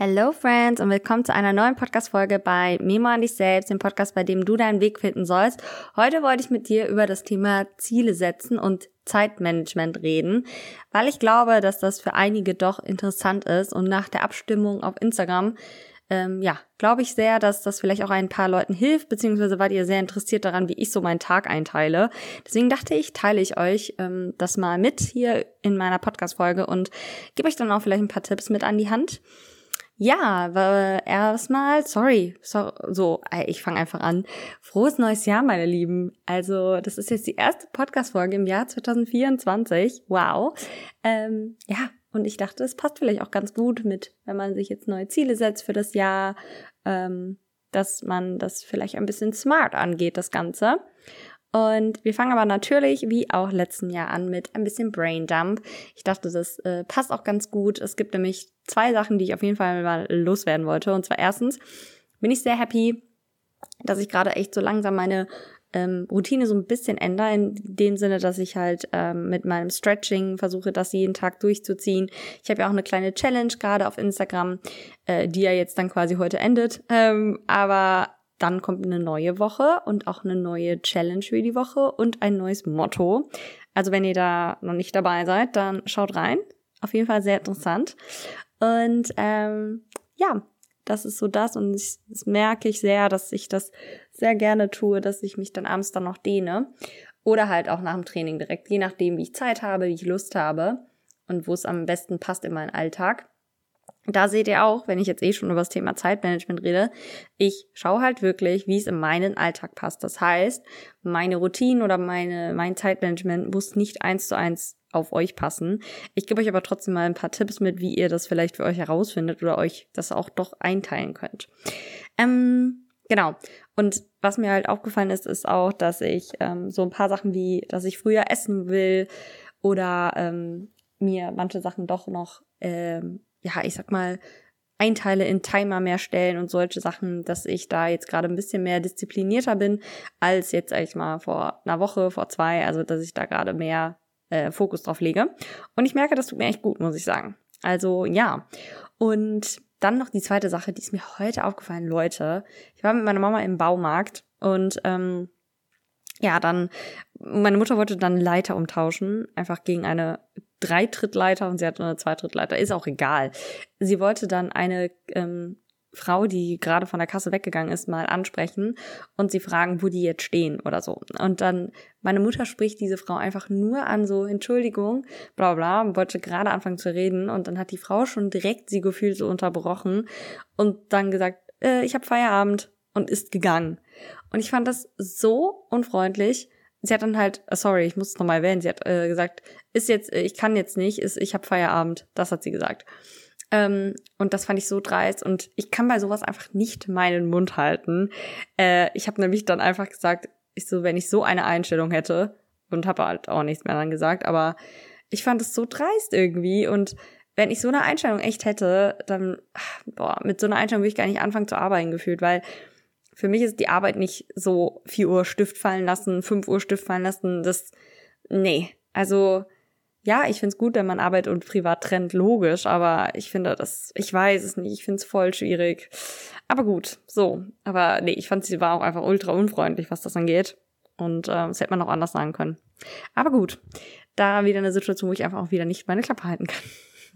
Hello Friends und willkommen zu einer neuen Podcast-Folge bei Memo an dich selbst, dem Podcast, bei dem du deinen Weg finden sollst. Heute wollte ich mit dir über das Thema Ziele setzen und Zeitmanagement reden, weil ich glaube, dass das für einige doch interessant ist und nach der Abstimmung auf Instagram ähm, ja, glaube ich sehr, dass das vielleicht auch ein paar Leuten hilft, beziehungsweise wart ihr sehr interessiert daran, wie ich so meinen Tag einteile. Deswegen dachte ich, teile ich euch ähm, das mal mit hier in meiner Podcast-Folge und gebe euch dann auch vielleicht ein paar Tipps mit an die Hand. Ja, erstmal, sorry, so, so ich fange einfach an. Frohes neues Jahr, meine Lieben. Also, das ist jetzt die erste Podcast-Folge im Jahr 2024. Wow. Ähm, ja, und ich dachte, es passt vielleicht auch ganz gut mit, wenn man sich jetzt neue Ziele setzt für das Jahr, ähm, dass man das vielleicht ein bisschen smart angeht, das Ganze. Und wir fangen aber natürlich, wie auch letzten Jahr, an mit ein bisschen Braindump. Ich dachte, das äh, passt auch ganz gut. Es gibt nämlich zwei Sachen, die ich auf jeden Fall mal loswerden wollte. Und zwar erstens bin ich sehr happy, dass ich gerade echt so langsam meine ähm, Routine so ein bisschen ändere, in dem Sinne, dass ich halt ähm, mit meinem Stretching versuche, das jeden Tag durchzuziehen. Ich habe ja auch eine kleine Challenge gerade auf Instagram, äh, die ja jetzt dann quasi heute endet. Ähm, aber dann kommt eine neue Woche und auch eine neue Challenge für die Woche und ein neues Motto. Also wenn ihr da noch nicht dabei seid, dann schaut rein. Auf jeden Fall sehr interessant. Und ähm, ja, das ist so das und ich, das merke ich sehr, dass ich das sehr gerne tue, dass ich mich dann abends dann noch dehne oder halt auch nach dem Training direkt, je nachdem, wie ich Zeit habe, wie ich Lust habe und wo es am besten passt in meinen Alltag da seht ihr auch, wenn ich jetzt eh schon über das Thema Zeitmanagement rede, ich schaue halt wirklich, wie es in meinen Alltag passt. Das heißt, meine Routinen oder meine, mein Zeitmanagement muss nicht eins zu eins auf euch passen. Ich gebe euch aber trotzdem mal ein paar Tipps mit, wie ihr das vielleicht für euch herausfindet oder euch das auch doch einteilen könnt. Ähm, genau. Und was mir halt aufgefallen ist, ist auch, dass ich ähm, so ein paar Sachen wie, dass ich früher essen will oder ähm, mir manche Sachen doch noch ähm, ja, ich sag mal, Einteile in Timer mehr stellen und solche Sachen, dass ich da jetzt gerade ein bisschen mehr disziplinierter bin als jetzt, sag ich mal, vor einer Woche, vor zwei, also dass ich da gerade mehr äh, Fokus drauf lege. Und ich merke, das tut mir echt gut, muss ich sagen. Also ja. Und dann noch die zweite Sache, die ist mir heute aufgefallen, Leute. Ich war mit meiner Mama im Baumarkt und ähm, ja, dann, meine Mutter wollte dann Leiter umtauschen, einfach gegen eine Dreitrittleiter und sie hatte eine Zweitrittleiter, ist auch egal. Sie wollte dann eine ähm, Frau, die gerade von der Kasse weggegangen ist, mal ansprechen und sie fragen, wo die jetzt stehen oder so. Und dann, meine Mutter spricht diese Frau einfach nur an, so, Entschuldigung, bla bla, wollte gerade anfangen zu reden und dann hat die Frau schon direkt sie gefühlt so unterbrochen und dann gesagt, äh, ich habe Feierabend und ist gegangen. Und ich fand das so unfreundlich sie hat dann halt, sorry, ich muss es nochmal erwähnen, sie hat äh, gesagt, ist jetzt, äh, ich kann jetzt nicht, ist, ich habe Feierabend. Das hat sie gesagt. Ähm, und das fand ich so dreist und ich kann bei sowas einfach nicht meinen Mund halten. Äh, ich habe nämlich dann einfach gesagt, ich so, wenn ich so eine Einstellung hätte und habe halt auch nichts mehr dann gesagt, aber ich fand es so dreist irgendwie und wenn ich so eine Einstellung echt hätte, dann, boah, mit so einer Einstellung würde ich gar nicht anfangen zu arbeiten gefühlt, weil für mich ist die Arbeit nicht so 4 Uhr Stift fallen lassen, 5 Uhr Stift fallen lassen. Das, nee. Also, ja, ich find's gut, wenn man Arbeit und Privat trennt, logisch, aber ich finde das, ich weiß es nicht, ich find's voll schwierig. Aber gut, so. Aber nee, ich fand sie war auch einfach ultra unfreundlich, was das angeht. Und äh, das hätte man auch anders sagen können. Aber gut, da wieder eine Situation, wo ich einfach auch wieder nicht meine Klappe halten kann.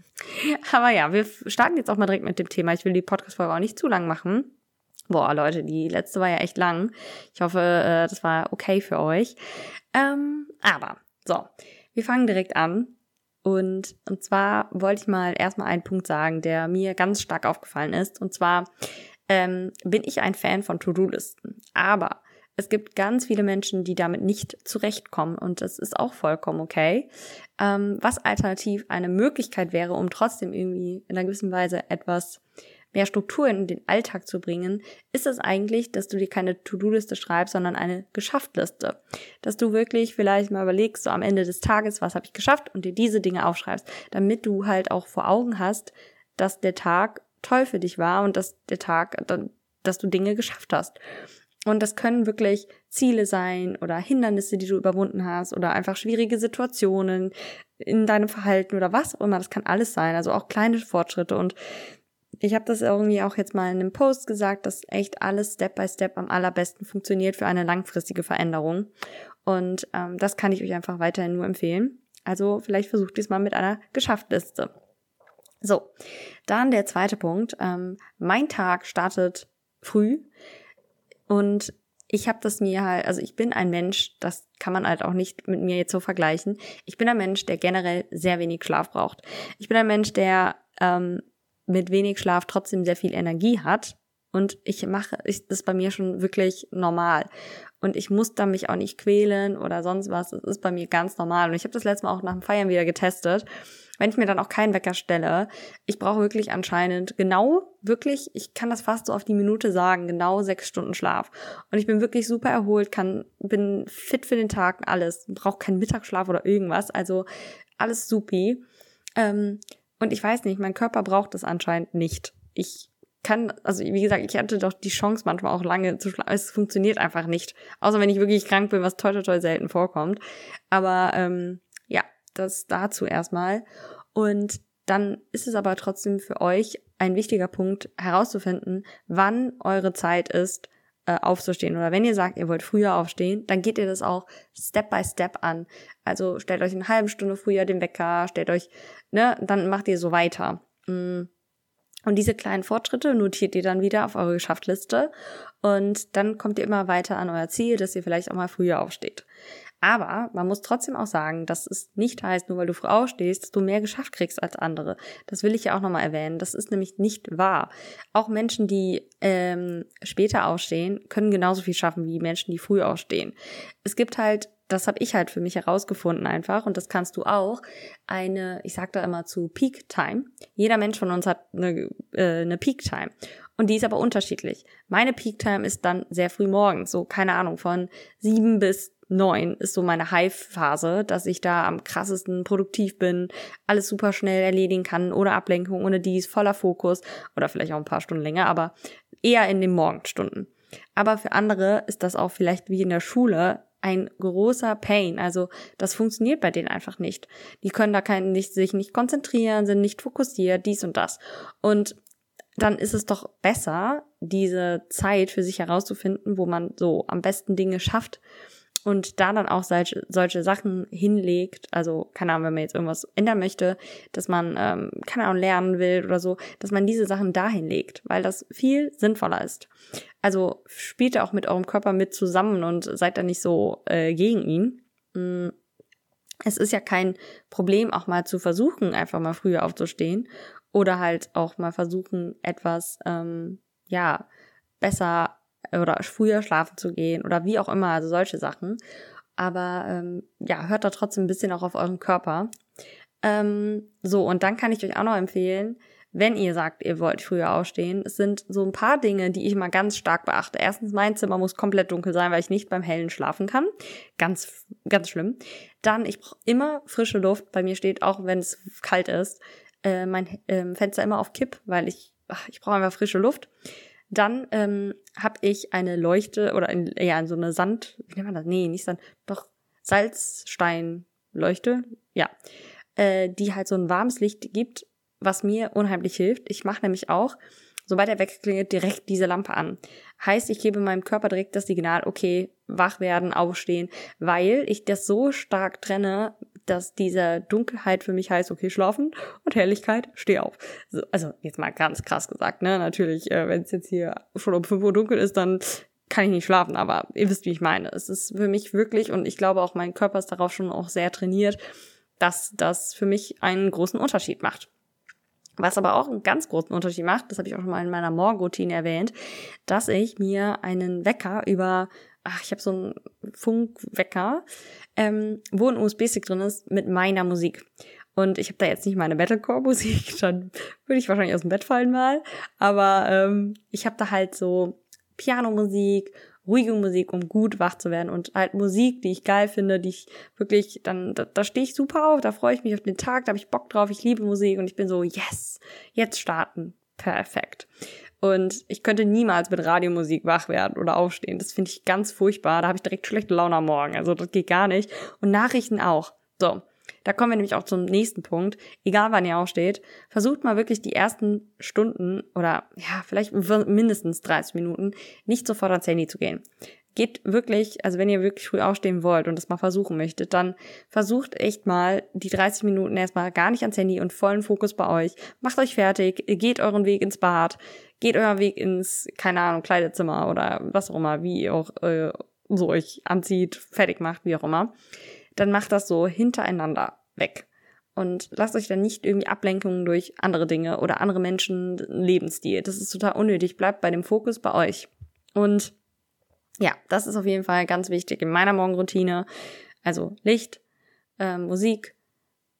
Aber ja, wir starten jetzt auch mal direkt mit dem Thema. Ich will die Podcast-Folge auch nicht zu lang machen. Boah, Leute, die letzte war ja echt lang. Ich hoffe, äh, das war okay für euch. Ähm, aber, so, wir fangen direkt an. Und, und zwar wollte ich mal erstmal einen Punkt sagen, der mir ganz stark aufgefallen ist. Und zwar ähm, bin ich ein Fan von To-Do-Listen. Aber es gibt ganz viele Menschen, die damit nicht zurechtkommen und das ist auch vollkommen okay. Ähm, was alternativ eine Möglichkeit wäre, um trotzdem irgendwie in einer gewissen Weise etwas mehr Struktur in den Alltag zu bringen, ist es eigentlich, dass du dir keine To-Do-Liste schreibst, sondern eine Geschafft-Liste. Dass du wirklich vielleicht mal überlegst, so am Ende des Tages, was habe ich geschafft und dir diese Dinge aufschreibst, damit du halt auch vor Augen hast, dass der Tag toll für dich war und dass der Tag, dass du Dinge geschafft hast. Und das können wirklich Ziele sein oder Hindernisse, die du überwunden hast oder einfach schwierige Situationen in deinem Verhalten oder was auch immer. Das kann alles sein. Also auch kleine Fortschritte. Und ich habe das irgendwie auch jetzt mal in einem Post gesagt, dass echt alles Step by Step am allerbesten funktioniert für eine langfristige Veränderung. Und ähm, das kann ich euch einfach weiterhin nur empfehlen. Also vielleicht versucht ihr es mal mit einer Geschafft-Liste. So, dann der zweite Punkt. Ähm, mein Tag startet früh und ich habe das mir halt, also ich bin ein Mensch, das kann man halt auch nicht mit mir jetzt so vergleichen. Ich bin ein Mensch, der generell sehr wenig Schlaf braucht. Ich bin ein Mensch, der ähm, mit wenig Schlaf trotzdem sehr viel Energie hat. Und ich mache ich, das bei mir schon wirklich normal. Und ich muss da mich auch nicht quälen oder sonst was. Es ist bei mir ganz normal. Und ich habe das letzte Mal auch nach dem Feiern wieder getestet. Wenn ich mir dann auch keinen Wecker stelle, ich brauche wirklich anscheinend genau, wirklich, ich kann das fast so auf die Minute sagen, genau sechs Stunden Schlaf. Und ich bin wirklich super erholt, kann, bin fit für den Tag, alles, brauche keinen Mittagsschlaf oder irgendwas. Also alles supi. Ähm, und ich weiß nicht, mein Körper braucht es anscheinend nicht. Ich kann, also wie gesagt, ich hatte doch die Chance manchmal auch lange zu schlafen. Es funktioniert einfach nicht. Außer wenn ich wirklich krank bin, was toll, toll, toll selten vorkommt. Aber ähm, ja, das dazu erstmal. Und dann ist es aber trotzdem für euch ein wichtiger Punkt herauszufinden, wann eure Zeit ist, äh, aufzustehen. Oder wenn ihr sagt, ihr wollt früher aufstehen, dann geht ihr das auch Step by Step an. Also stellt euch eine halbe Stunde früher den Wecker, stellt euch, ne, dann macht ihr so weiter. Mm. Und diese kleinen Fortschritte notiert ihr dann wieder auf eure Geschäftsliste und dann kommt ihr immer weiter an euer Ziel, dass ihr vielleicht auch mal früher aufsteht. Aber man muss trotzdem auch sagen, dass es nicht heißt, nur weil du früh aufstehst, dass du mehr geschafft kriegst als andere. Das will ich ja auch nochmal erwähnen. Das ist nämlich nicht wahr. Auch Menschen, die ähm, später aufstehen, können genauso viel schaffen wie Menschen, die früh aufstehen. Es gibt halt das habe ich halt für mich herausgefunden einfach und das kannst du auch. Eine, ich sag da immer zu Peak Time. Jeder Mensch von uns hat eine, äh, eine Peak Time und die ist aber unterschiedlich. Meine Peak Time ist dann sehr früh morgens, so keine Ahnung von sieben bis neun ist so meine High-Phase, dass ich da am krassesten produktiv bin, alles super schnell erledigen kann, ohne Ablenkung, ohne dies, voller Fokus oder vielleicht auch ein paar Stunden länger, aber eher in den Morgenstunden. Aber für andere ist das auch vielleicht wie in der Schule ein großer Pain. Also das funktioniert bei denen einfach nicht. Die können da kein, nicht, sich nicht konzentrieren, sind nicht fokussiert, dies und das. Und dann ist es doch besser, diese Zeit für sich herauszufinden, wo man so am besten Dinge schafft und da dann auch solche, solche Sachen hinlegt, also keine Ahnung, wenn man jetzt irgendwas ändern möchte, dass man, ähm, keine Ahnung, lernen will oder so, dass man diese Sachen dahin legt, weil das viel sinnvoller ist. Also spielt auch mit eurem Körper mit zusammen und seid da nicht so äh, gegen ihn. Mm. Es ist ja kein Problem, auch mal zu versuchen, einfach mal früher aufzustehen oder halt auch mal versuchen, etwas, ähm, ja, besser oder früher schlafen zu gehen oder wie auch immer, also solche Sachen. Aber ähm, ja, hört da trotzdem ein bisschen auch auf euren Körper. Ähm, so, und dann kann ich euch auch noch empfehlen, wenn ihr sagt, ihr wollt früher aufstehen, es sind so ein paar Dinge, die ich mal ganz stark beachte. Erstens, mein Zimmer muss komplett dunkel sein, weil ich nicht beim Hellen schlafen kann. Ganz, ganz schlimm. Dann, ich brauche immer frische Luft. Bei mir steht auch, wenn es kalt ist, äh, mein äh, Fenster immer auf Kipp, weil ich, ich brauche einfach frische Luft. Dann ähm, habe ich eine Leuchte oder ein, ja, so eine Sand, wie nennt man das? Nee, nicht Sand, doch Salzsteinleuchte, ja, äh, die halt so ein warmes Licht gibt, was mir unheimlich hilft. Ich mache nämlich auch, sobald der Wecker klingelt, direkt diese Lampe an. Heißt, ich gebe meinem Körper direkt das Signal, okay, wach werden, aufstehen, weil ich das so stark trenne dass diese Dunkelheit für mich heißt, okay, schlafen und Helligkeit, steh auf. So, also jetzt mal ganz krass gesagt, ne? Natürlich, äh, wenn es jetzt hier schon um 5 Uhr dunkel ist, dann kann ich nicht schlafen, aber ihr wisst, wie ich meine. Es ist für mich wirklich, und ich glaube auch mein Körper ist darauf schon auch sehr trainiert, dass das für mich einen großen Unterschied macht. Was aber auch einen ganz großen Unterschied macht, das habe ich auch schon mal in meiner Morgenroutine erwähnt, dass ich mir einen Wecker über ach, ich habe so einen Funkwecker, ähm, wo ein USB-Stick drin ist mit meiner Musik. Und ich habe da jetzt nicht meine Metalcore-Musik, dann würde ich wahrscheinlich aus dem Bett fallen mal. Aber ähm, ich habe da halt so Pianomusik, ruhige Musik, um gut wach zu werden und halt Musik, die ich geil finde, die ich wirklich, dann, da, da stehe ich super auf, da freue ich mich auf den Tag, da habe ich Bock drauf, ich liebe Musik und ich bin so, yes, jetzt starten. Perfekt. Und ich könnte niemals mit Radiomusik wach werden oder aufstehen. Das finde ich ganz furchtbar. Da habe ich direkt schlechte Laune am Morgen. Also das geht gar nicht. Und Nachrichten auch. So. Da kommen wir nämlich auch zum nächsten Punkt. Egal wann ihr aufsteht, versucht mal wirklich die ersten Stunden oder ja, vielleicht mindestens 30 Minuten nicht sofort ans Handy zu gehen. Geht wirklich, also wenn ihr wirklich früh aufstehen wollt und das mal versuchen möchtet, dann versucht echt mal die 30 Minuten erstmal gar nicht ans Handy und vollen Fokus bei euch. Macht euch fertig, geht euren Weg ins Bad, geht euren Weg ins, keine Ahnung, Kleidezimmer oder was auch immer, wie ihr auch äh, so euch anzieht, fertig macht, wie auch immer. Dann macht das so hintereinander weg. Und lasst euch dann nicht irgendwie Ablenkungen durch andere Dinge oder andere Menschen Lebensstil. Das ist total unnötig. Bleibt bei dem Fokus bei euch. Und ja, das ist auf jeden Fall ganz wichtig in meiner Morgenroutine. Also Licht, äh, Musik,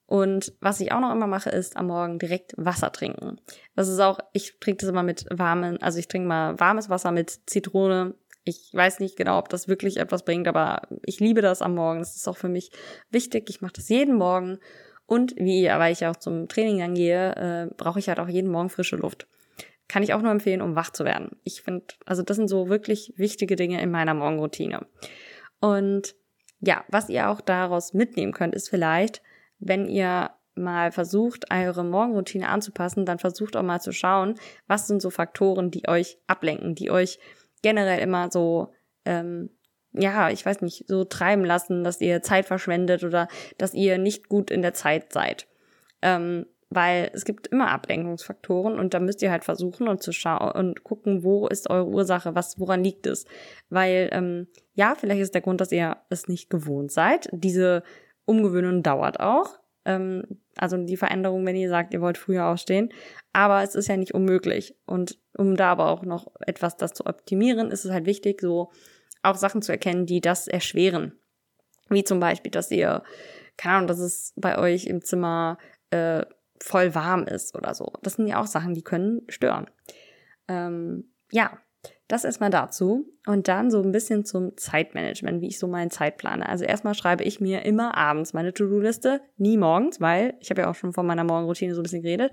und was ich auch noch immer mache, ist am Morgen direkt Wasser trinken. Das ist auch, ich trinke das immer mit warmen, also ich trinke mal warmes Wasser mit Zitrone. Ich weiß nicht genau, ob das wirklich etwas bringt, aber ich liebe das am Morgen. Das ist auch für mich wichtig. Ich mache das jeden Morgen. Und wie, weil ich auch zum Training dann gehe, äh, brauche ich halt auch jeden Morgen frische Luft. Kann ich auch nur empfehlen, um wach zu werden. Ich finde, also das sind so wirklich wichtige Dinge in meiner Morgenroutine. Und ja, was ihr auch daraus mitnehmen könnt, ist vielleicht, wenn ihr mal versucht, eure Morgenroutine anzupassen, dann versucht auch mal zu schauen, was sind so Faktoren, die euch ablenken, die euch generell immer so, ähm, ja, ich weiß nicht, so treiben lassen, dass ihr Zeit verschwendet oder dass ihr nicht gut in der Zeit seid. Ähm, weil es gibt immer Ablenkungsfaktoren und da müsst ihr halt versuchen und zu schauen und gucken, wo ist eure Ursache, was, woran liegt es. Weil, ähm, ja, vielleicht ist der Grund, dass ihr es nicht gewohnt seid, diese Umgewöhnung dauert auch. Ähm, also die Veränderung, wenn ihr sagt, ihr wollt früher aufstehen. Aber es ist ja nicht unmöglich. Und um da aber auch noch etwas das zu optimieren, ist es halt wichtig, so auch Sachen zu erkennen, die das erschweren. Wie zum Beispiel, dass ihr, keine Ahnung, dass es bei euch im Zimmer äh, voll warm ist oder so. Das sind ja auch Sachen, die können stören. Ähm, ja, das erstmal dazu und dann so ein bisschen zum Zeitmanagement, wie ich so meinen Zeit plane. Also erstmal schreibe ich mir immer abends meine To-Do-Liste, nie morgens, weil ich habe ja auch schon von meiner Morgenroutine so ein bisschen geredet.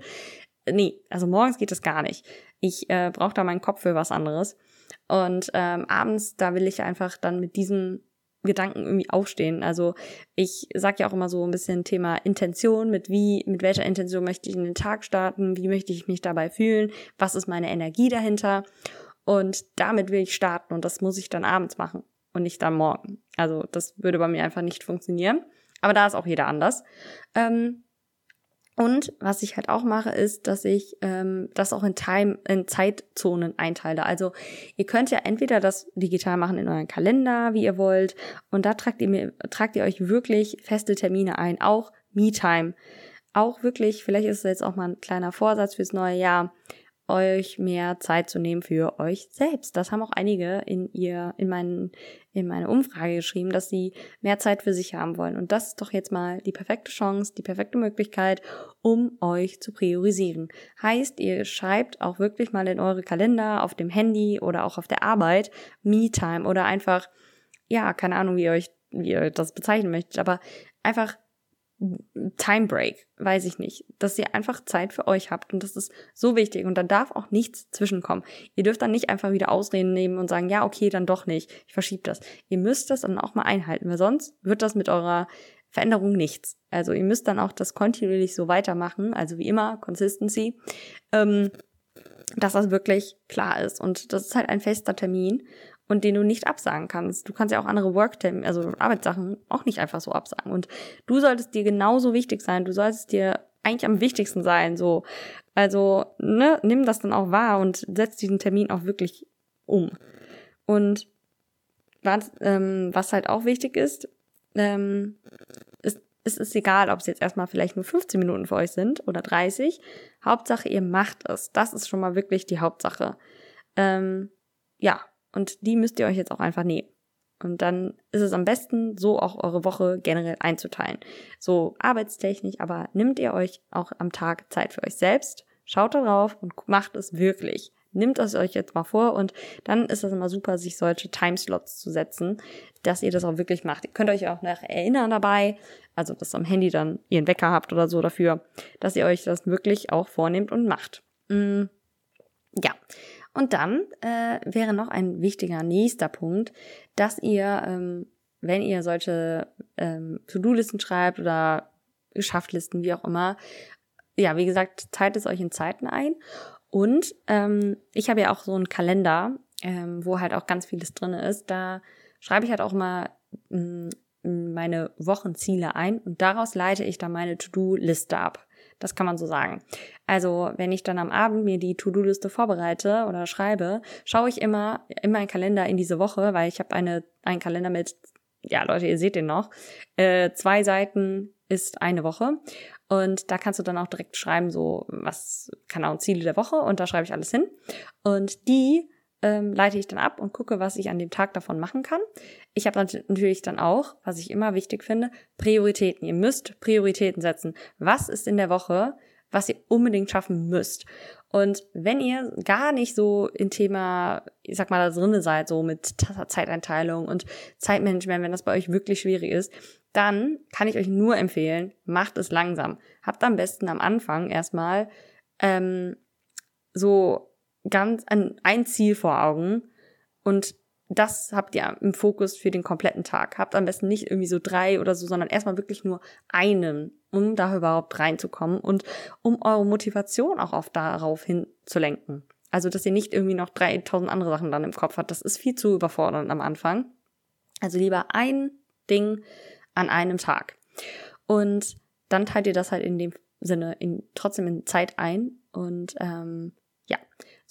Nee, also morgens geht das gar nicht. Ich äh, brauche da meinen Kopf für was anderes. Und ähm, abends, da will ich einfach dann mit diesem Gedanken irgendwie aufstehen. Also ich sage ja auch immer so ein bisschen Thema Intention, mit wie, mit welcher Intention möchte ich in den Tag starten, wie möchte ich mich dabei fühlen, was ist meine Energie dahinter. Und damit will ich starten und das muss ich dann abends machen und nicht dann morgen. Also das würde bei mir einfach nicht funktionieren. Aber da ist auch jeder anders. Ähm, und was ich halt auch mache, ist, dass ich ähm, das auch in Time, in Zeitzonen einteile. Also ihr könnt ja entweder das digital machen in euren Kalender, wie ihr wollt, und da tragt ihr mir, tragt ihr euch wirklich feste Termine ein, auch Me-Time. Auch wirklich, vielleicht ist es jetzt auch mal ein kleiner Vorsatz fürs neue Jahr euch mehr Zeit zu nehmen für euch selbst. Das haben auch einige in ihr, in meinen, in meine Umfrage geschrieben, dass sie mehr Zeit für sich haben wollen. Und das ist doch jetzt mal die perfekte Chance, die perfekte Möglichkeit, um euch zu priorisieren. Heißt, ihr schreibt auch wirklich mal in eure Kalender auf dem Handy oder auch auf der Arbeit Me-Time oder einfach, ja, keine Ahnung, wie ihr euch, wie ihr das bezeichnen möchtet, aber einfach Time Break, weiß ich nicht, dass ihr einfach Zeit für euch habt und das ist so wichtig und da darf auch nichts zwischenkommen. Ihr dürft dann nicht einfach wieder Ausreden nehmen und sagen, ja, okay, dann doch nicht, ich verschiebe das. Ihr müsst das dann auch mal einhalten, weil sonst wird das mit eurer Veränderung nichts. Also ihr müsst dann auch das kontinuierlich so weitermachen, also wie immer, Consistency, ähm, dass das wirklich klar ist und das ist halt ein fester Termin und den du nicht absagen kannst. Du kannst ja auch andere Worktermine, also Arbeitssachen auch nicht einfach so absagen. Und du solltest dir genauso wichtig sein. Du solltest dir eigentlich am wichtigsten sein, so. Also, ne, nimm das dann auch wahr und setz diesen Termin auch wirklich um. Und was, ähm, was halt auch wichtig ist, ähm, ist, es ist egal, ob es jetzt erstmal vielleicht nur 15 Minuten für euch sind oder 30. Hauptsache, ihr macht es. Das ist schon mal wirklich die Hauptsache. Ähm, ja, und die müsst ihr euch jetzt auch einfach nehmen. Und dann ist es am besten, so auch eure Woche generell einzuteilen. So arbeitstechnisch, aber nimmt ihr euch auch am Tag Zeit für euch selbst, schaut darauf und macht es wirklich. Nimmt es euch jetzt mal vor und dann ist es immer super, sich solche Timeslots zu setzen, dass ihr das auch wirklich macht. Ihr könnt euch auch noch erinnern dabei, also dass am Handy dann ihr einen Wecker habt oder so dafür, dass ihr euch das wirklich auch vornehmt und macht. Mm, ja, und dann äh, wäre noch ein wichtiger nächster Punkt, dass ihr, ähm, wenn ihr solche ähm, To-Do-Listen schreibt oder Geschaftlisten, wie auch immer. Ja, wie gesagt, teilt es euch in Zeiten ein. Und ähm, ich habe ja auch so einen Kalender, ähm, wo halt auch ganz vieles drin ist. Da schreibe ich halt auch mh, mm, meine Wochenziele ein und daraus leite ich dann meine To-Do-Liste ab. Das kann man so sagen. Also, wenn ich dann am Abend mir die To-Do-Liste vorbereite oder schreibe, schaue ich immer in meinen Kalender in diese Woche, weil ich habe eine einen Kalender mit ja, Leute, ihr seht den noch. Äh, zwei Seiten ist eine Woche. Und da kannst du dann auch direkt schreiben, so, was, keine Ahnung, Ziele der Woche. Und da schreibe ich alles hin. Und die ähm, leite ich dann ab und gucke, was ich an dem Tag davon machen kann. Ich habe natürlich dann auch, was ich immer wichtig finde, Prioritäten. Ihr müsst Prioritäten setzen. Was ist in der Woche, was ihr unbedingt schaffen müsst? Und wenn ihr gar nicht so in Thema, ich sag mal, da drinne seid, so mit Zeiteinteilung und Zeitmanagement, wenn das bei euch wirklich schwierig ist, dann kann ich euch nur empfehlen, macht es langsam. Habt am besten am Anfang erstmal ähm, so ganz ein, ein Ziel vor Augen und das habt ihr im Fokus für den kompletten Tag. Habt am besten nicht irgendwie so drei oder so, sondern erstmal wirklich nur einen, um da überhaupt reinzukommen und um eure Motivation auch auf darauf hin zu lenken. Also, dass ihr nicht irgendwie noch 3000 andere Sachen dann im Kopf habt. Das ist viel zu überfordernd am Anfang. Also lieber ein Ding an einem Tag. Und dann teilt ihr das halt in dem Sinne in, trotzdem in Zeit ein. Und ähm, ja,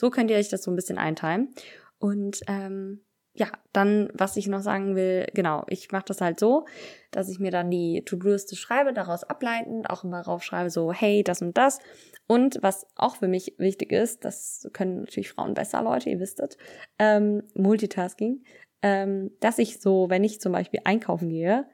so könnt ihr euch das so ein bisschen einteilen. Und ähm, ja, dann, was ich noch sagen will, genau, ich mache das halt so, dass ich mir dann die To-Do-Liste schreibe, daraus ableitend auch immer raufschreibe, so, hey, das und das. Und was auch für mich wichtig ist, das können natürlich Frauen besser, Leute, ihr wisstet, ähm, Multitasking, ähm, dass ich so, wenn ich zum Beispiel einkaufen gehe,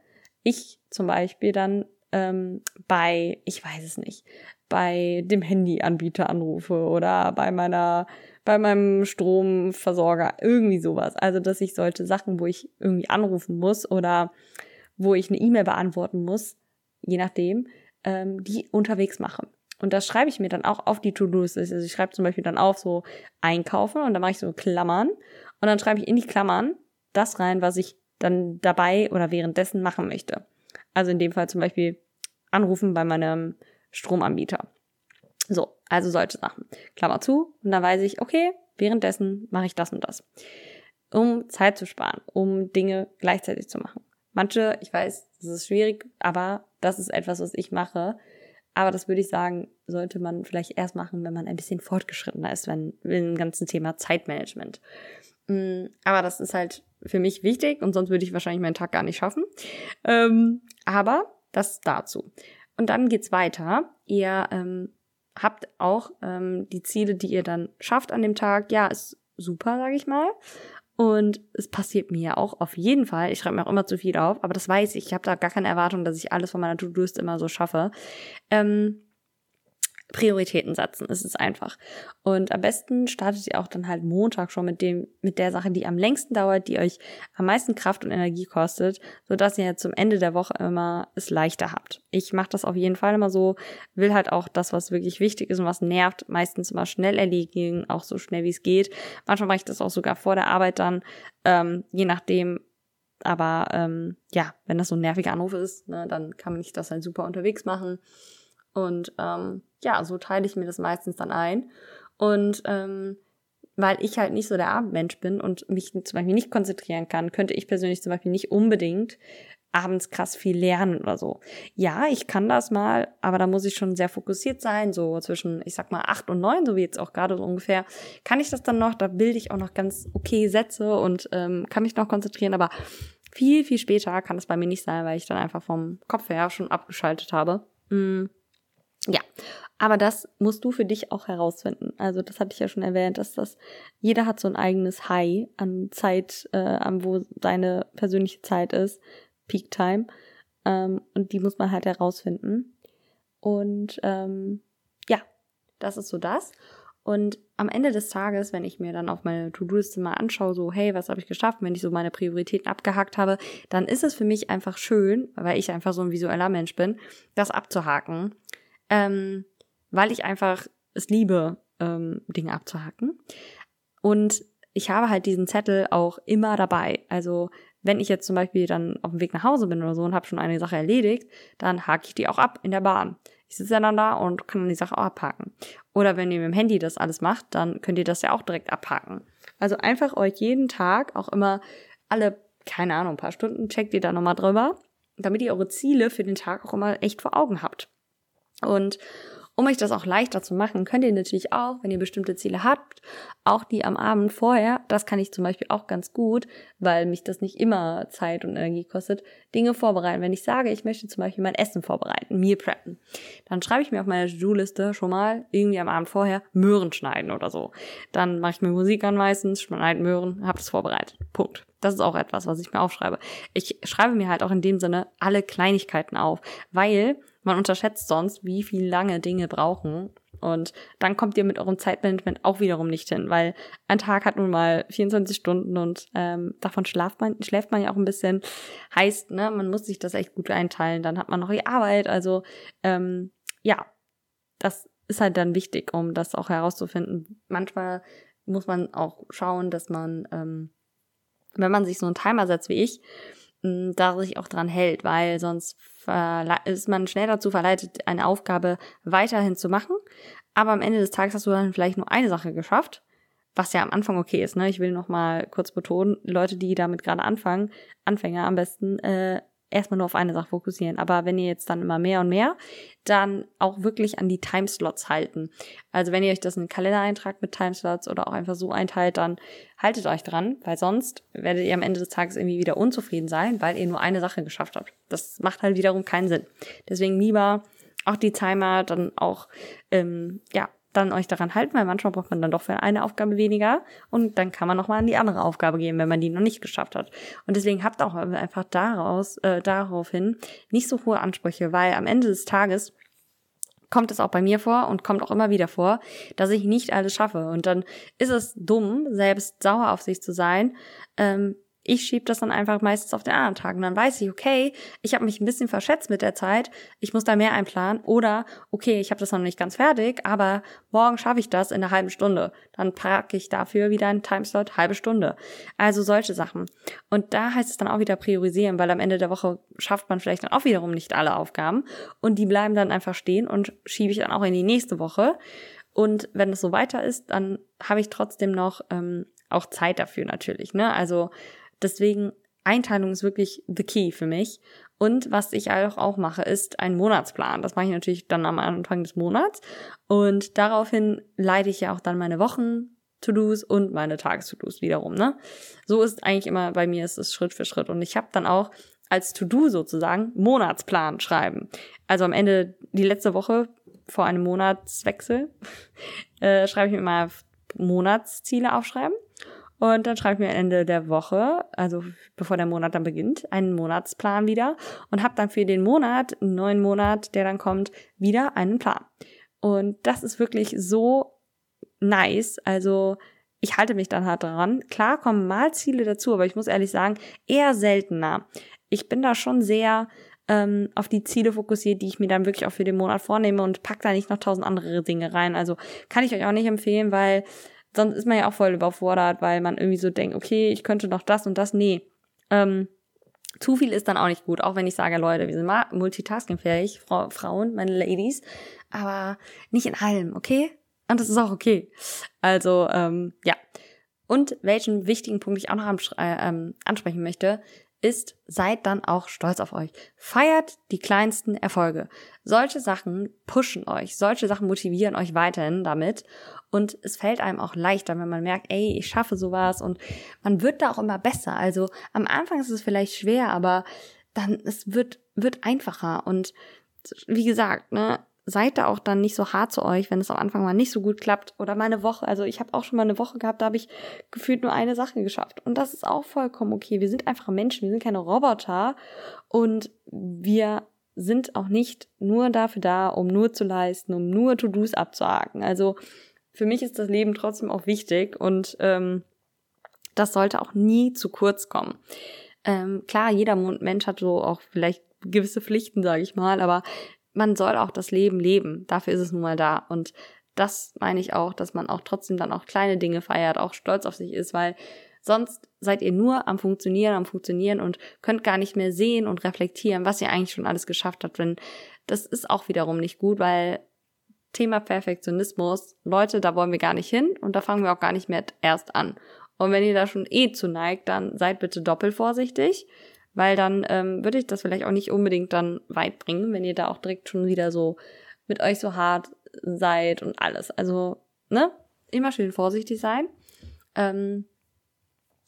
ich zum Beispiel dann ähm, bei, ich weiß es nicht, bei dem Handyanbieter anrufe oder bei meiner, bei meinem Stromversorger, irgendwie sowas. Also, dass ich solche Sachen, wo ich irgendwie anrufen muss oder wo ich eine E-Mail beantworten muss, je nachdem, ähm, die unterwegs mache. Und das schreibe ich mir dann auch auf die To-Dos. Also ich schreibe zum Beispiel dann auf so einkaufen und dann mache ich so Klammern und dann schreibe ich in die Klammern das rein, was ich dann dabei oder währenddessen machen möchte. Also in dem Fall zum Beispiel anrufen bei meinem Stromanbieter. So, also solche Sachen. Klammer zu und dann weiß ich, okay, währenddessen mache ich das und das. Um Zeit zu sparen, um Dinge gleichzeitig zu machen. Manche, ich weiß, das ist schwierig, aber das ist etwas, was ich mache. Aber das würde ich sagen, sollte man vielleicht erst machen, wenn man ein bisschen fortgeschrittener ist, wenn, im ganzen Thema Zeitmanagement. Mm, aber das ist halt für mich wichtig und sonst würde ich wahrscheinlich meinen Tag gar nicht schaffen. Ähm, aber das dazu. Und dann geht's weiter. Ihr ähm, habt auch ähm, die Ziele, die ihr dann schafft an dem Tag. Ja, ist super, sage ich mal. Und es passiert mir ja auch auf jeden Fall. Ich schreibe mir auch immer zu viel auf, aber das weiß ich. Ich habe da gar keine Erwartung, dass ich alles von meiner To-Do-List immer so schaffe. Prioritäten setzen. Es einfach. Und am besten startet ihr auch dann halt Montag schon mit dem, mit der Sache, die am längsten dauert, die euch am meisten Kraft und Energie kostet, sodass ihr zum Ende der Woche immer es leichter habt. Ich mache das auf jeden Fall immer so, will halt auch das, was wirklich wichtig ist und was nervt, meistens immer schnell erledigen, auch so schnell wie es geht. Manchmal mache ich das auch sogar vor der Arbeit dann, ähm, je nachdem, aber ähm, ja, wenn das so ein nerviger Anruf ist, ne, dann kann man nicht das halt super unterwegs machen. Und ähm, ja, so teile ich mir das meistens dann ein. Und ähm, weil ich halt nicht so der Abendmensch bin und mich zum Beispiel nicht konzentrieren kann, könnte ich persönlich zum Beispiel nicht unbedingt abends krass viel lernen oder so. Ja, ich kann das mal, aber da muss ich schon sehr fokussiert sein, so zwischen, ich sag mal, acht und neun, so wie jetzt auch gerade so ungefähr, kann ich das dann noch, da bilde ich auch noch ganz okay Sätze und ähm, kann mich noch konzentrieren, aber viel, viel später kann es bei mir nicht sein, weil ich dann einfach vom Kopf her schon abgeschaltet habe. Mm. Ja, aber das musst du für dich auch herausfinden. Also das hatte ich ja schon erwähnt, dass das jeder hat so ein eigenes High an Zeit, äh, an wo seine persönliche Zeit ist, Peak Time, ähm, und die muss man halt herausfinden. Und ähm, ja, das ist so das. Und am Ende des Tages, wenn ich mir dann auf meine To-Do-Liste mal anschaue, so, hey, was habe ich geschafft, wenn ich so meine Prioritäten abgehakt habe, dann ist es für mich einfach schön, weil ich einfach so ein visueller Mensch bin, das abzuhaken ähm, weil ich einfach es liebe, ähm, Dinge abzuhaken. Und ich habe halt diesen Zettel auch immer dabei. Also wenn ich jetzt zum Beispiel dann auf dem Weg nach Hause bin oder so und habe schon eine Sache erledigt, dann hake ich die auch ab in der Bahn. Ich sitze dann da und kann dann die Sache auch abhaken. Oder wenn ihr mit dem Handy das alles macht, dann könnt ihr das ja auch direkt abhaken. Also einfach euch jeden Tag auch immer alle, keine Ahnung, ein paar Stunden checkt ihr da nochmal drüber, damit ihr eure Ziele für den Tag auch immer echt vor Augen habt. Und um euch das auch leichter zu machen, könnt ihr natürlich auch, wenn ihr bestimmte Ziele habt, auch die am Abend vorher, das kann ich zum Beispiel auch ganz gut, weil mich das nicht immer Zeit und Energie kostet, Dinge vorbereiten. Wenn ich sage, ich möchte zum Beispiel mein Essen vorbereiten, Meal preppen, dann schreibe ich mir auf meine To-Do-Liste schon mal irgendwie am Abend vorher Möhren schneiden oder so. Dann mache ich mir Musik an meistens, schneide Möhren, habe das vorbereitet. Punkt. Das ist auch etwas, was ich mir aufschreibe. Ich schreibe mir halt auch in dem Sinne alle Kleinigkeiten auf, weil man unterschätzt sonst, wie viel lange Dinge brauchen. Und dann kommt ihr mit eurem Zeitmanagement auch wiederum nicht hin, weil ein Tag hat nun mal 24 Stunden und ähm, davon schläft man, schläft man ja auch ein bisschen. Heißt, ne, man muss sich das echt gut einteilen. Dann hat man noch die Arbeit. Also ähm, ja, das ist halt dann wichtig, um das auch herauszufinden. Manchmal muss man auch schauen, dass man, ähm, wenn man sich so einen Timer setzt wie ich, da sich auch dran hält, weil sonst ist man schnell dazu verleitet, eine Aufgabe weiterhin zu machen. Aber am Ende des Tages hast du dann vielleicht nur eine Sache geschafft, was ja am Anfang okay ist. Ne? Ich will noch mal kurz betonen, Leute, die damit gerade anfangen, Anfänger am besten, äh, erstmal nur auf eine Sache fokussieren. Aber wenn ihr jetzt dann immer mehr und mehr, dann auch wirklich an die Timeslots halten. Also wenn ihr euch das in den Kalender eintragt mit Timeslots oder auch einfach so einteilt, dann haltet euch dran, weil sonst werdet ihr am Ende des Tages irgendwie wieder unzufrieden sein, weil ihr nur eine Sache geschafft habt. Das macht halt wiederum keinen Sinn. Deswegen lieber auch die Timer dann auch ähm, ja dann euch daran halten, weil manchmal braucht man dann doch für eine Aufgabe weniger und dann kann man nochmal an die andere Aufgabe gehen, wenn man die noch nicht geschafft hat. Und deswegen habt auch einfach daraus, äh, daraufhin nicht so hohe Ansprüche, weil am Ende des Tages kommt es auch bei mir vor und kommt auch immer wieder vor, dass ich nicht alles schaffe. Und dann ist es dumm, selbst sauer auf sich zu sein, ähm, ich schiebe das dann einfach meistens auf den anderen Tag. Und dann weiß ich, okay, ich habe mich ein bisschen verschätzt mit der Zeit, ich muss da mehr einplanen. Oder, okay, ich habe das noch nicht ganz fertig, aber morgen schaffe ich das in einer halben Stunde. Dann packe ich dafür wieder einen Timeslot, halbe Stunde. Also solche Sachen. Und da heißt es dann auch wieder priorisieren, weil am Ende der Woche schafft man vielleicht dann auch wiederum nicht alle Aufgaben. Und die bleiben dann einfach stehen und schiebe ich dann auch in die nächste Woche. Und wenn es so weiter ist, dann habe ich trotzdem noch ähm, auch Zeit dafür natürlich. Ne? Also Deswegen Einteilung ist wirklich the key für mich. Und was ich auch, auch mache, ist ein Monatsplan. Das mache ich natürlich dann am Anfang des Monats. Und daraufhin leite ich ja auch dann meine Wochen To-Dos und meine Tages-To-Dos wiederum. Ne? So ist eigentlich immer bei mir ist es Schritt für Schritt. Und ich habe dann auch als To-Do sozusagen Monatsplan schreiben. Also am Ende die letzte Woche vor einem Monatswechsel äh, schreibe ich mir mal Monatsziele aufschreiben und dann schreibe ich mir Ende der Woche, also bevor der Monat dann beginnt, einen Monatsplan wieder und habe dann für den Monat, einen neuen Monat, der dann kommt, wieder einen Plan. Und das ist wirklich so nice. Also ich halte mich dann halt dran. Klar kommen mal Ziele dazu, aber ich muss ehrlich sagen, eher seltener. Ich bin da schon sehr ähm, auf die Ziele fokussiert, die ich mir dann wirklich auch für den Monat vornehme und pack da nicht noch tausend andere Dinge rein. Also kann ich euch auch nicht empfehlen, weil sonst ist man ja auch voll überfordert, weil man irgendwie so denkt, okay, ich könnte noch das und das. Nee. Ähm, zu viel ist dann auch nicht gut, auch wenn ich sage, Leute, wir sind multitaskingfähig, Frau, Frauen, meine Ladies, aber nicht in allem, okay? Und das ist auch okay. Also, ähm, ja. Und welchen wichtigen Punkt ich auch noch äh, ähm, ansprechen möchte, ist, seid dann auch stolz auf euch. Feiert die kleinsten Erfolge. Solche Sachen pushen euch, solche Sachen motivieren euch weiterhin damit. Und es fällt einem auch leichter, wenn man merkt, ey, ich schaffe sowas und man wird da auch immer besser. Also am Anfang ist es vielleicht schwer, aber dann, es wird, wird einfacher. Und wie gesagt, ne, seid da auch dann nicht so hart zu euch, wenn es am Anfang mal nicht so gut klappt oder mal eine Woche. Also ich habe auch schon mal eine Woche gehabt, da habe ich gefühlt nur eine Sache geschafft. Und das ist auch vollkommen okay. Wir sind einfach Menschen, wir sind keine Roboter und wir sind auch nicht nur dafür da, um nur zu leisten, um nur To-Dos abzuhaken. Also für mich ist das Leben trotzdem auch wichtig und ähm, das sollte auch nie zu kurz kommen. Ähm, klar, jeder Mensch hat so auch vielleicht gewisse Pflichten, sage ich mal, aber man soll auch das Leben leben. Dafür ist es nun mal da. Und das meine ich auch, dass man auch trotzdem dann auch kleine Dinge feiert, auch stolz auf sich ist, weil Sonst seid ihr nur am Funktionieren, am Funktionieren und könnt gar nicht mehr sehen und reflektieren, was ihr eigentlich schon alles geschafft habt. Wenn das ist auch wiederum nicht gut, weil Thema Perfektionismus, Leute, da wollen wir gar nicht hin und da fangen wir auch gar nicht mehr erst an. Und wenn ihr da schon eh zu neigt, dann seid bitte doppelt vorsichtig, weil dann ähm, würde ich das vielleicht auch nicht unbedingt dann weit bringen, wenn ihr da auch direkt schon wieder so mit euch so hart seid und alles. Also, ne? Immer schön vorsichtig sein. Ähm,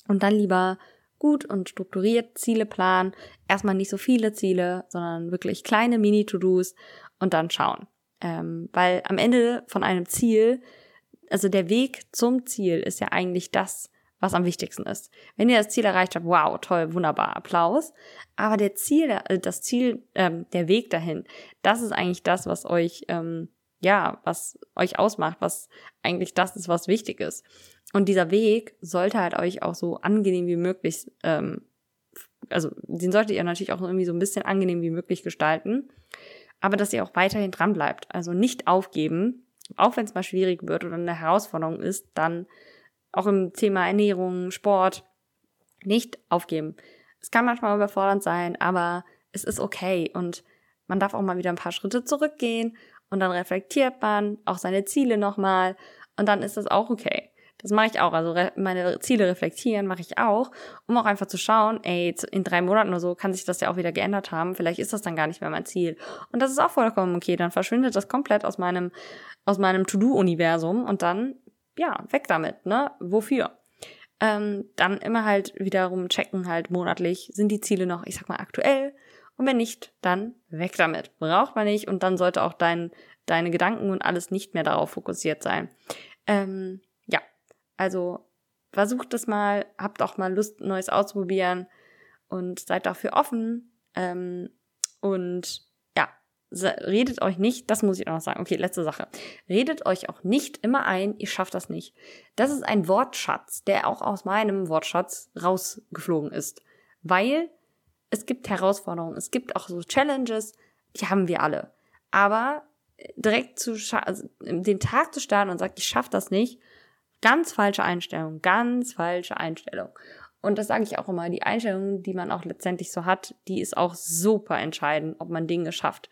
und dann lieber gut und strukturiert Ziele planen. Erstmal nicht so viele Ziele, sondern wirklich kleine Mini-To-Dos und dann schauen. Ähm, weil am Ende von einem Ziel, also der Weg zum Ziel ist ja eigentlich das, was am wichtigsten ist. Wenn ihr das Ziel erreicht habt, wow, toll, wunderbar, Applaus. Aber der Ziel, äh, das Ziel, ähm, der Weg dahin, das ist eigentlich das, was euch, ähm, ja, was euch ausmacht, was eigentlich das ist, was wichtig ist. Und dieser Weg sollte halt euch auch so angenehm wie möglich, ähm, also den solltet ihr natürlich auch irgendwie so ein bisschen angenehm wie möglich gestalten aber dass ihr auch weiterhin dran bleibt. Also nicht aufgeben, auch wenn es mal schwierig wird oder eine Herausforderung ist, dann auch im Thema Ernährung, Sport, nicht aufgeben. Es kann manchmal überfordernd sein, aber es ist okay und man darf auch mal wieder ein paar Schritte zurückgehen und dann reflektiert man auch seine Ziele nochmal und dann ist das auch okay. Das mache ich auch. Also meine Ziele reflektieren mache ich auch, um auch einfach zu schauen, ey, in drei Monaten oder so kann sich das ja auch wieder geändert haben. Vielleicht ist das dann gar nicht mehr mein Ziel. Und das ist auch vollkommen okay. Dann verschwindet das komplett aus meinem, aus meinem To-Do-Universum und dann, ja, weg damit, ne? Wofür? Ähm, dann immer halt wiederum checken halt monatlich, sind die Ziele noch, ich sag mal, aktuell? Und wenn nicht, dann weg damit. Braucht man nicht und dann sollte auch dein, deine Gedanken und alles nicht mehr darauf fokussiert sein. Ähm, also versucht es mal, habt auch mal Lust, Neues auszuprobieren und seid dafür offen. Ähm, und ja, redet euch nicht, das muss ich auch noch sagen. Okay, letzte Sache. Redet euch auch nicht immer ein, ihr schafft das nicht. Das ist ein Wortschatz, der auch aus meinem Wortschatz rausgeflogen ist. Weil es gibt Herausforderungen, es gibt auch so Challenges, die haben wir alle. Aber direkt zu also den Tag zu starten und sagt, ich schaffe das nicht, Ganz falsche Einstellung, ganz falsche Einstellung. Und das sage ich auch immer, die Einstellung, die man auch letztendlich so hat, die ist auch super entscheidend, ob man Dinge schafft.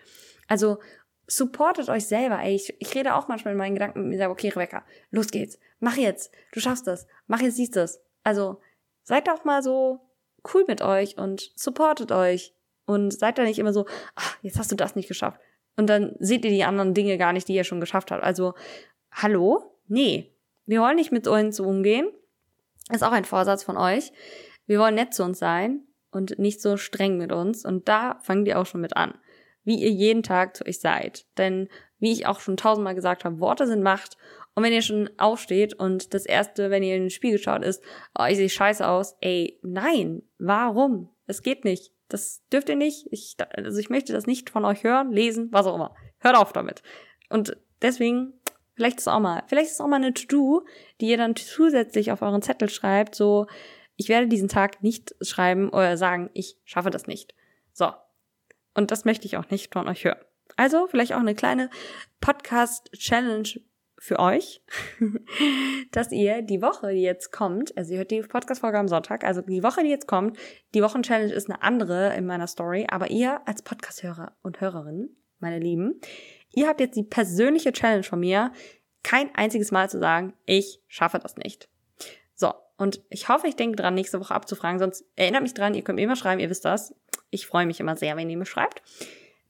Also supportet euch selber. Ey, ich, ich rede auch manchmal in meinen Gedanken mit mir selber, okay, Rebecca, los geht's. Mach jetzt. Du schaffst das. Mach jetzt siehst das. Also seid doch mal so cool mit euch und supportet euch. Und seid da nicht immer so, ach, jetzt hast du das nicht geschafft. Und dann seht ihr die anderen Dinge gar nicht, die ihr schon geschafft habt. Also, hallo? Nee, wir wollen nicht mit uns umgehen. Ist auch ein Vorsatz von euch. Wir wollen nett zu uns sein und nicht so streng mit uns. Und da fangen die auch schon mit an. Wie ihr jeden Tag zu euch seid. Denn, wie ich auch schon tausendmal gesagt habe, Worte sind Macht. Und wenn ihr schon aufsteht und das erste, wenn ihr in den Spiegel schaut, ist, oh, ich sehe scheiße aus. Ey, nein. Warum? Es geht nicht. Das dürft ihr nicht. Ich, also ich möchte das nicht von euch hören, lesen, was auch immer. Hört auf damit. Und deswegen Vielleicht ist auch mal, vielleicht ist auch mal eine To-Do, die ihr dann zusätzlich auf euren Zettel schreibt, so, ich werde diesen Tag nicht schreiben oder sagen, ich schaffe das nicht. So. Und das möchte ich auch nicht von euch hören. Also vielleicht auch eine kleine Podcast-Challenge für euch, dass ihr die Woche, die jetzt kommt, also ihr hört die Podcast-Folge am Sonntag, also die Woche, die jetzt kommt, die Wochen-Challenge ist eine andere in meiner Story, aber ihr als Podcast-Hörer und Hörerin, meine Lieben, Ihr habt jetzt die persönliche Challenge von mir, kein einziges Mal zu sagen, ich schaffe das nicht. So, und ich hoffe, ich denke dran, nächste Woche abzufragen, sonst erinnert mich dran, ihr könnt mir immer schreiben, ihr wisst das. Ich freue mich immer sehr, wenn ihr mir schreibt.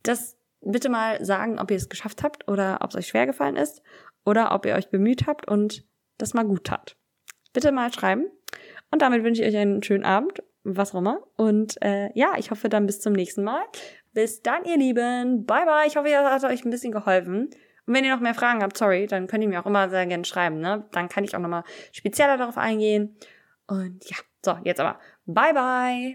Das bitte mal sagen, ob ihr es geschafft habt oder ob es euch schwer gefallen ist oder ob ihr euch bemüht habt und das mal gut tat. Bitte mal schreiben. Und damit wünsche ich euch einen schönen Abend, was auch immer. Und äh, ja, ich hoffe dann bis zum nächsten Mal. Bis dann, ihr Lieben. Bye, bye. Ich hoffe, ihr hat euch ein bisschen geholfen. Und wenn ihr noch mehr Fragen habt, sorry, dann könnt ihr mir auch immer sehr gerne schreiben, ne? Dann kann ich auch nochmal spezieller darauf eingehen. Und ja, so, jetzt aber. Bye, bye.